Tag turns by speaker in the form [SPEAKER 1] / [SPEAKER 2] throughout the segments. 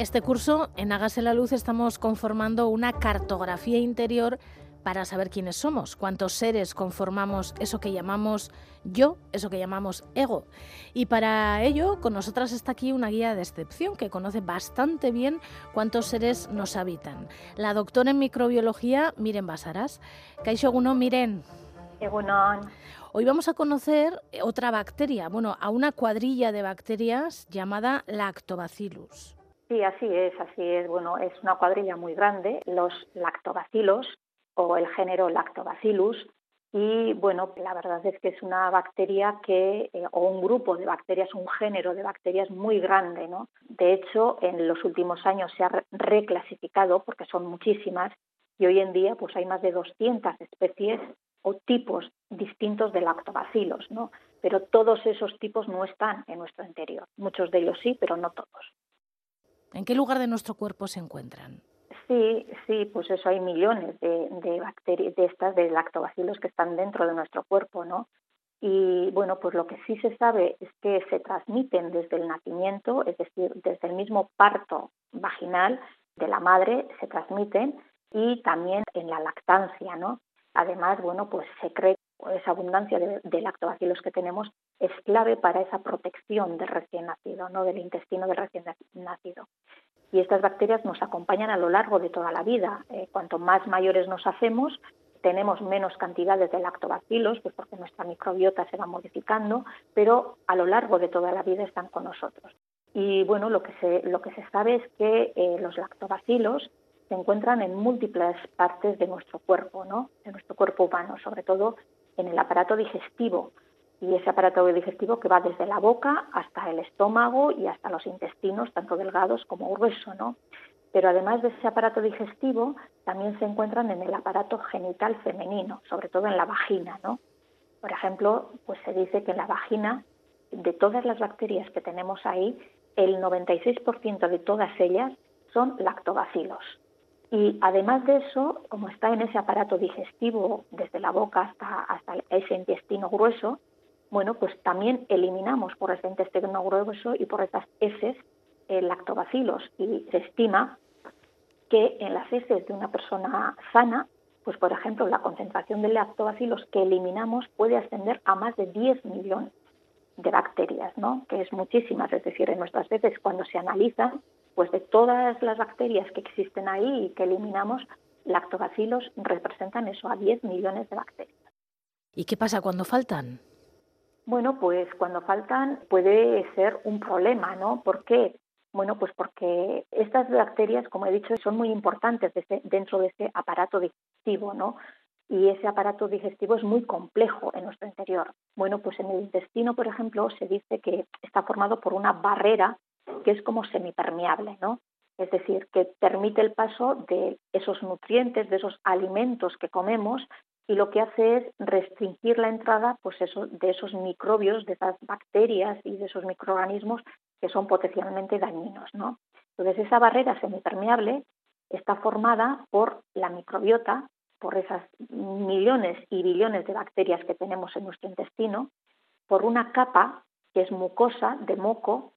[SPEAKER 1] Este curso, en Hágase la Luz, estamos conformando una cartografía interior para saber quiénes somos, cuántos seres conformamos eso que llamamos yo, eso que llamamos ego. Y para ello, con nosotras está aquí una guía de excepción que conoce bastante bien cuántos seres nos habitan. La doctora en microbiología, Miren Basaras. Kaixo Guno, Miren.
[SPEAKER 2] Egunon.
[SPEAKER 1] Hoy vamos a conocer otra bacteria, bueno, a una cuadrilla de bacterias llamada Lactobacillus.
[SPEAKER 2] Sí, así es, así es. Bueno, es una cuadrilla muy grande. Los lactobacilos o el género Lactobacillus y bueno, la verdad es que es una bacteria que, eh, o un grupo de bacterias, un género de bacterias muy grande, ¿no? De hecho, en los últimos años se ha reclasificado, porque son muchísimas, y hoy en día pues hay más de 200 especies o tipos distintos de lactobacilos, ¿no? Pero todos esos tipos no están en nuestro interior. Muchos de ellos sí, pero no todos.
[SPEAKER 1] ¿En qué lugar de nuestro cuerpo se encuentran?
[SPEAKER 2] Sí, sí, pues eso hay millones de, de bacterias, de estas, de lactobacilos que están dentro de nuestro cuerpo, ¿no? Y bueno, pues lo que sí se sabe es que se transmiten desde el nacimiento, es decir, desde el mismo parto vaginal de la madre se transmiten y también en la lactancia, ¿no? Además, bueno, pues se cree esa abundancia de, de, lactobacilos que tenemos es clave para esa protección del recién nacido, ¿no? Del intestino del recién nacido y estas bacterias nos acompañan a lo largo de toda la vida. Eh, cuanto más mayores nos hacemos, tenemos menos cantidades de lactobacilos, pues porque nuestra microbiota se va modificando, pero a lo largo de toda la vida están con nosotros. Y bueno, lo que se, lo que se sabe es que eh, los lactobacilos se encuentran en múltiples partes de nuestro cuerpo, ¿no? de nuestro cuerpo humano, sobre todo en el aparato digestivo y ese aparato digestivo que va desde la boca hasta el estómago y hasta los intestinos, tanto delgados como gruesos, ¿no? Pero además de ese aparato digestivo, también se encuentran en el aparato genital femenino, sobre todo en la vagina, ¿no? Por ejemplo, pues se dice que en la vagina, de todas las bacterias que tenemos ahí, el 96% de todas ellas son lactobacilos. Y además de eso, como está en ese aparato digestivo, desde la boca hasta, hasta ese intestino grueso, bueno, pues también eliminamos por ese intestino grueso y por estas heces eh, lactobacilos y se estima que en las heces de una persona sana, pues por ejemplo, la concentración de lactobacilos que eliminamos puede ascender a más de 10 millones de bacterias, ¿no? Que es muchísimas, es decir, en nuestras heces cuando se analizan, pues de todas las bacterias que existen ahí y que eliminamos, lactobacilos representan eso a 10 millones de bacterias.
[SPEAKER 1] ¿Y qué pasa cuando faltan?
[SPEAKER 2] Bueno, pues cuando faltan puede ser un problema, ¿no? ¿Por qué? Bueno, pues porque estas bacterias, como he dicho, son muy importantes dentro de ese aparato digestivo, ¿no? Y ese aparato digestivo es muy complejo en nuestro interior. Bueno, pues en el intestino, por ejemplo, se dice que está formado por una barrera que es como semipermeable, ¿no? Es decir, que permite el paso de esos nutrientes, de esos alimentos que comemos y lo que hace es restringir la entrada pues eso, de esos microbios, de esas bacterias y de esos microorganismos que son potencialmente dañinos. ¿no? Entonces esa barrera semipermeable está formada por la microbiota, por esas millones y billones de bacterias que tenemos en nuestro intestino, por una capa que es mucosa, de moco,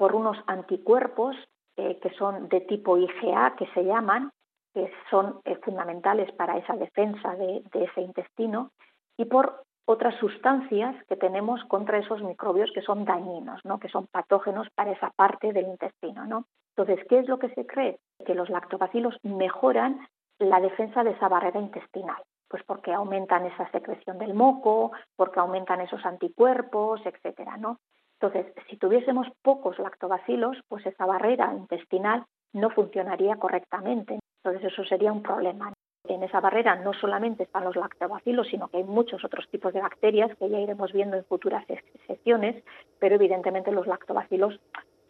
[SPEAKER 2] por unos anticuerpos eh, que son de tipo IgA, que se llaman, que son eh, fundamentales para esa defensa de, ese intestino, y por otras sustancias que tenemos contra esos microbios que son dañinos, ¿no? que son patógenos para esa parte del intestino. ¿no? Entonces, ¿qué es lo que se cree? Que los lactobacilos mejoran la defensa de esa barrera intestinal, pues porque aumentan esa secreción del moco, porque aumentan esos anticuerpos, etcétera, ¿no? Entonces, si tuviésemos pocos lactobacilos, pues esa barrera intestinal no funcionaría correctamente. Entonces eso sería un problema. En esa barrera no solamente están los lactobacilos, sino que hay muchos otros tipos de bacterias que ya iremos viendo en futuras secciones, pero evidentemente los lactobacilos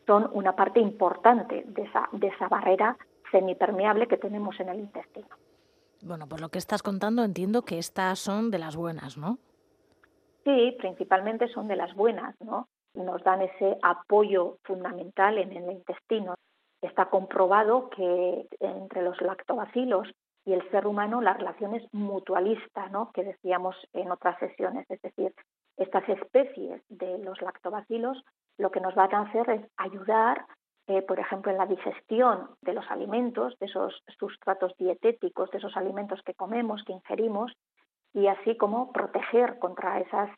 [SPEAKER 2] son una parte importante de esa, de esa barrera semipermeable que tenemos en el intestino.
[SPEAKER 1] Bueno, por lo que estás contando entiendo que estas son de las buenas, ¿no?
[SPEAKER 2] Sí, principalmente son de las buenas, ¿no? Nos dan ese apoyo fundamental en el intestino. Está comprobado que entre los lactobacilos y el ser humano la relación es mutualista, ¿no? que decíamos en otras sesiones. Es decir, estas especies de los lactobacilos lo que nos van a hacer es ayudar eh, por ejemplo, en la digestión de los alimentos, de esos sustratos dietéticos, de esos alimentos que comemos, que ingerimos, y así como proteger contra esos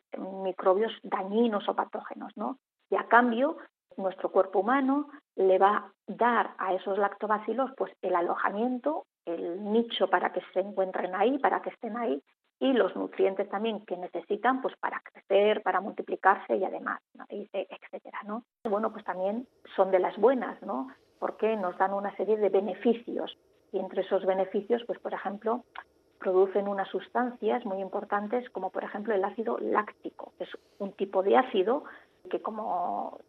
[SPEAKER 2] microbios dañinos o patógenos, ¿no? Y a cambio, nuestro cuerpo humano le va a dar a esos lactobacilos pues el alojamiento, el nicho para que se encuentren ahí, para que estén ahí y los nutrientes también que necesitan pues para crecer, para multiplicarse y además, etcétera, ¿no? Bueno, pues también son de las buenas, ¿no? Porque nos dan una serie de beneficios y entre esos beneficios, pues por ejemplo, producen unas sustancias muy importantes como por ejemplo el ácido láctico, que es un tipo de ácido que como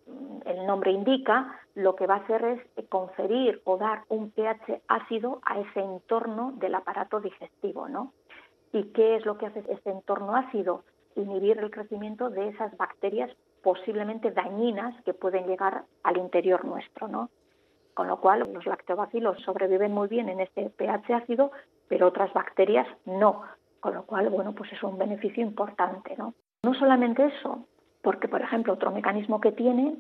[SPEAKER 2] el nombre indica, lo que va a hacer es conferir o dar un pH ácido a ese entorno del aparato digestivo, ¿no? ¿Y qué es lo que hace este entorno ácido? Inhibir el crecimiento de esas bacterias posiblemente dañinas que pueden llegar al interior nuestro, ¿no? Con lo cual, los lactobacilos sobreviven muy bien en este pH ácido, pero otras bacterias no. Con lo cual, bueno, pues es un beneficio importante, ¿no? No solamente eso, porque, por ejemplo, otro mecanismo que tiene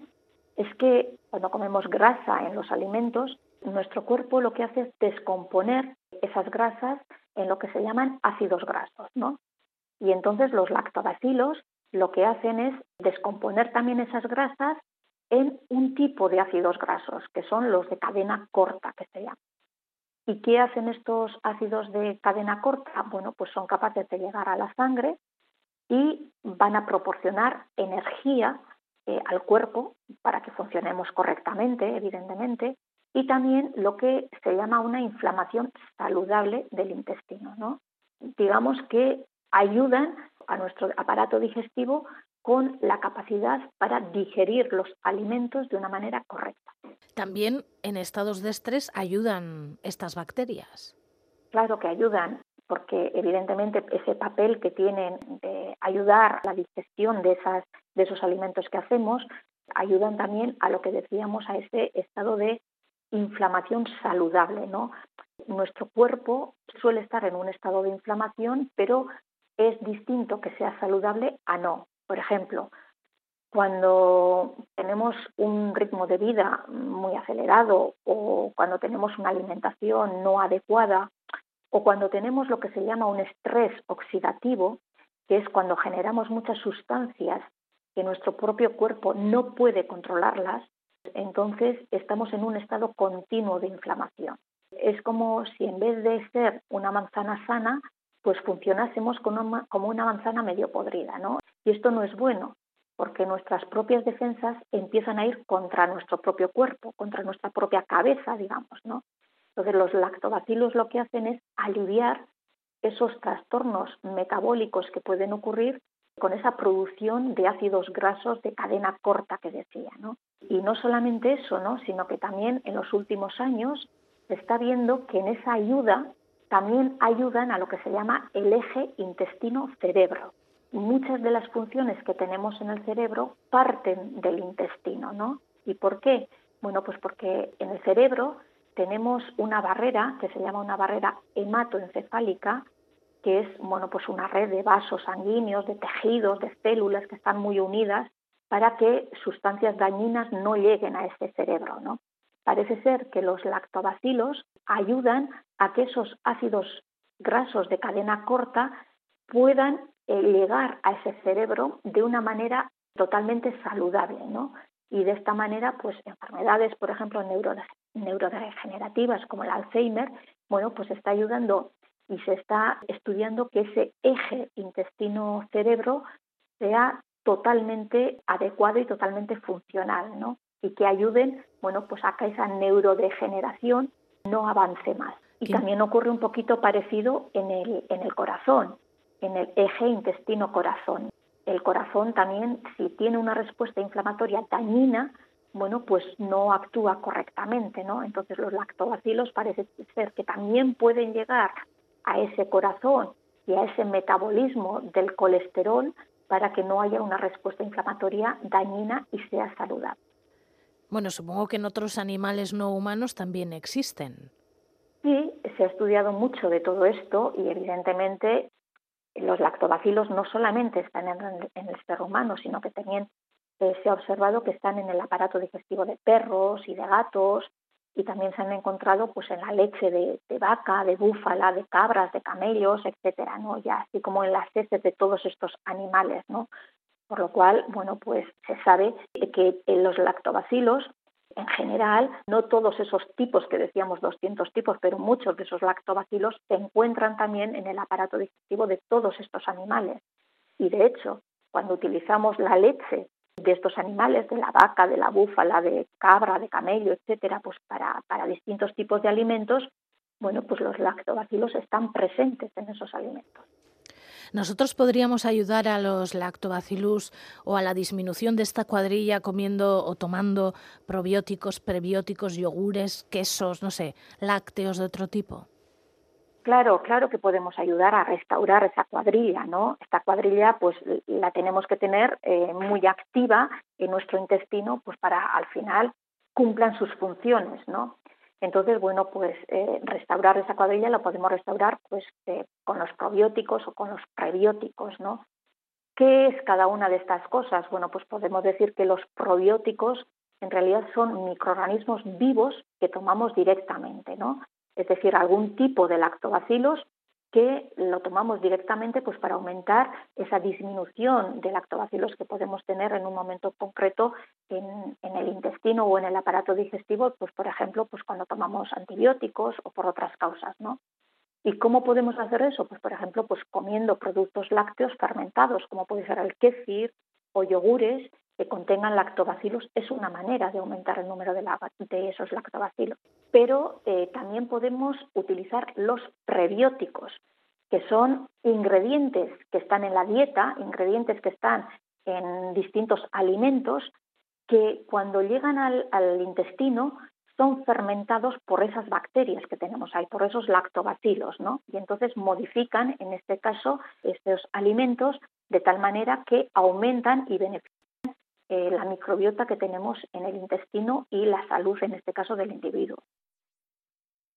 [SPEAKER 2] es que cuando comemos grasa en los alimentos, nuestro cuerpo lo que hace es descomponer esas grasas en lo que se llaman ácidos grasos, ¿no? Y entonces los lactobacilos lo que hacen es descomponer también esas grasas en un tipo de ácidos grasos, que son los de cadena corta, que se llaman. ¿Y qué hacen estos ácidos de cadena corta? Bueno, pues son capaces de llegar a la sangre y van a proporcionar energía eh, al cuerpo para que funcionemos correctamente, evidentemente, y también lo que se llama una inflamación saludable del intestino. ¿no? Digamos que ayudan a nuestro aparato digestivo con la capacidad para digerir los alimentos de una manera correcta.
[SPEAKER 1] También en estados de estrés ayudan estas bacterias.
[SPEAKER 2] Claro que ayudan, porque evidentemente ese papel que tienen de ayudar a la digestión de, esas, de esos alimentos que hacemos, ayudan también a lo que decíamos, a ese estado de inflamación saludable, ¿no? Nuestro cuerpo suele estar en un estado de inflamación, pero es distinto que sea saludable a no. Por ejemplo, cuando tenemos un ritmo de vida muy acelerado o cuando tenemos una alimentación no adecuada o cuando tenemos lo que se llama un estrés oxidativo, que es cuando generamos muchas sustancias que nuestro propio cuerpo no puede controlarlas, entonces estamos en un estado continuo de inflamación. Es como si en vez de ser una manzana sana, pues funcionásemos como una manzana medio podrida, ¿no? Y esto no es bueno, porque nuestras propias defensas empiezan a ir contra nuestro propio cuerpo, contra nuestra propia cabeza, digamos, ¿no? Entonces los lactobacilos lo que hacen es aliviar esos trastornos metabólicos que pueden ocurrir con esa producción de ácidos grasos de cadena corta que decía, ¿no? Y no solamente eso, ¿no? Sino que también en los últimos años se está viendo que en esa ayuda también ayudan a lo que se llama el eje intestino-cerebro. Muchas de las funciones que tenemos en el cerebro parten del intestino, ¿no? ¿Y por qué? Bueno, pues porque en el cerebro tenemos una barrera que se llama una barrera hematoencefálica que es bueno, pues una red de vasos sanguíneos, de tejidos, de células que están muy unidas para que sustancias dañinas no lleguen a ese cerebro. ¿no? Parece ser que los lactobacilos ayudan a que esos ácidos grasos de cadena corta puedan eh, llegar a ese cerebro de una manera totalmente saludable, ¿no? Y de esta manera, pues enfermedades, por ejemplo, neurodegenerativas como el Alzheimer, bueno, pues está ayudando y se está estudiando que ese eje intestino-cerebro sea totalmente adecuado y totalmente funcional, ¿no? Y que ayuden, bueno, pues a que esa neurodegeneración no avance más. Y también ocurre un poquito parecido en el, en el corazón, en el eje intestino-corazón. El corazón también, si tiene una respuesta inflamatoria dañina, bueno, pues no actúa correctamente, ¿no? Entonces los lactobacilos parece ser que también pueden llegar a ese corazón y a ese metabolismo del colesterol para que no haya una respuesta inflamatoria dañina y sea saludable.
[SPEAKER 1] Bueno, supongo que en otros animales no humanos también existen.
[SPEAKER 2] Sí, se ha estudiado mucho de todo esto y evidentemente los lactobacilos no solamente están en el, ser humano, sino que también eh, se ha observado que están en el aparato digestivo de perros y de gatos y también se han encontrado pues en la leche de, vaca, de búfala, de cabras, de camellos, etcétera, ¿no? Ya así como en las heces de todos estos animales, ¿no? Por lo cual, bueno, pues se sabe que los lactobacilos en general, no todos esos tipos que decíamos 200 tipos, pero muchos de esos lactobacilos se encuentran también en el aparato digestivo de todos estos animales. Y de hecho, cuando utilizamos la leche de estos animales, de la vaca, de la búfala, de cabra, de camello, etcétera, pues para, para distintos tipos de alimentos, bueno, pues los lactobacilos están presentes en esos alimentos.
[SPEAKER 1] ¿Nosotros podríamos ayudar a los lactobacillus o a la disminución de esta cuadrilla comiendo o tomando probióticos, prebióticos, yogures, quesos, no sé, lácteos de otro tipo?
[SPEAKER 2] Claro, claro que podemos ayudar a restaurar esa cuadrilla, ¿no? Esta cuadrilla, pues, la tenemos que tener eh, muy activa en nuestro intestino, pues, para al final cumplan sus funciones, ¿no? Entonces, bueno, pues eh, restaurar esa cuadrilla la podemos restaurar pues eh, con los probióticos o con los prebióticos, ¿no? ¿Qué es cada una de estas cosas? Bueno, pues podemos decir que los probióticos en realidad son microorganismos vivos que tomamos directamente, ¿no? Es decir, algún tipo de lactobacilos que lo tomamos directamente pues para aumentar esa disminución de lactobacilos que podemos tener en un momento concreto en, el intestino o en el aparato digestivo, pues por ejemplo, pues cuando tomamos antibióticos o por otras causas, ¿no? ¿Y cómo podemos hacer eso? Pues por ejemplo, pues comiendo productos lácteos fermentados, como puede ser el kéfir o yogures que contengan lactobacilos es una manera de aumentar el número de, esos lactobacilos. Pero eh, también podemos utilizar los prebióticos, que son ingredientes que están en la dieta, ingredientes que están en distintos alimentos, que cuando llegan al, al intestino son fermentados por esas bacterias que tenemos ahí, por esos lactobacilos, ¿no? Y entonces modifican, en este caso, estos alimentos de tal manera que aumentan y benefician eh, la microbiota que tenemos en el intestino y la salud, en este caso, del individuo.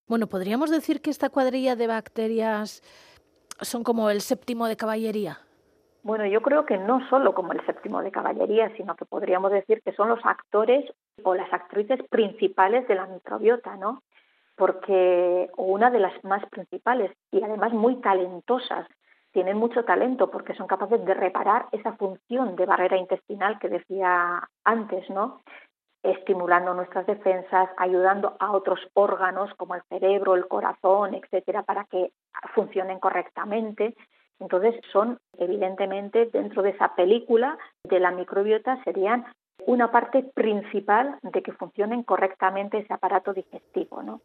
[SPEAKER 1] Bueno, podríamos decir que esta cuadrilla de bacterias son como el séptimo de caballería.
[SPEAKER 2] Bueno, yo creo que no solo como el séptimo de caballería, sino que podríamos decir que son los actores o las actrices principales de la microbiota, ¿no? Porque o una de las más principales y además muy talentosas tienen mucho talento porque son capaces de reparar esa función de barrera intestinal que decía antes, ¿no? estimulando nuestras defensas, ayudando a otros órganos como el cerebro, el corazón, etcétera, para que funcionen correctamente. Entonces, son evidentemente dentro de esa película de la microbiota serían una parte principal de que funcionen correctamente ese aparato digestivo, ¿no?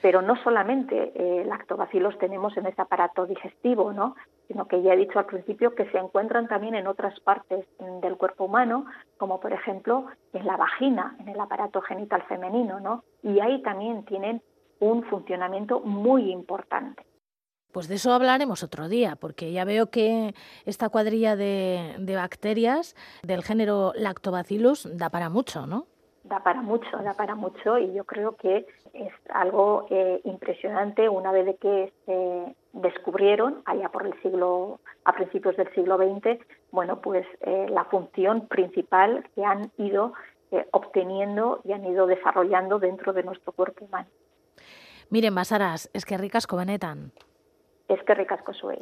[SPEAKER 2] Pero no solamente eh, lactobacilos tenemos en ese aparato digestivo, ¿no? sino que ya he dicho al principio que se encuentran también en otras partes del cuerpo humano, como por ejemplo en la vagina, en el aparato genital femenino, ¿no? Y ahí también tienen un funcionamiento muy importante.
[SPEAKER 1] Pues de eso hablaremos otro día, porque ya veo que esta cuadrilla de, de bacterias del género Lactobacillus da para mucho, ¿no?
[SPEAKER 2] Da para mucho, da para mucho y yo creo que es algo eh, impresionante una vez de que se descubrieron allá por el siglo a principios del siglo XX, bueno, pues eh, la función principal que han ido eh, obteniendo y han ido desarrollando dentro de nuestro cuerpo humano.
[SPEAKER 1] Miren, Basaras, es que ricas benetan.
[SPEAKER 2] Es que ricas soy.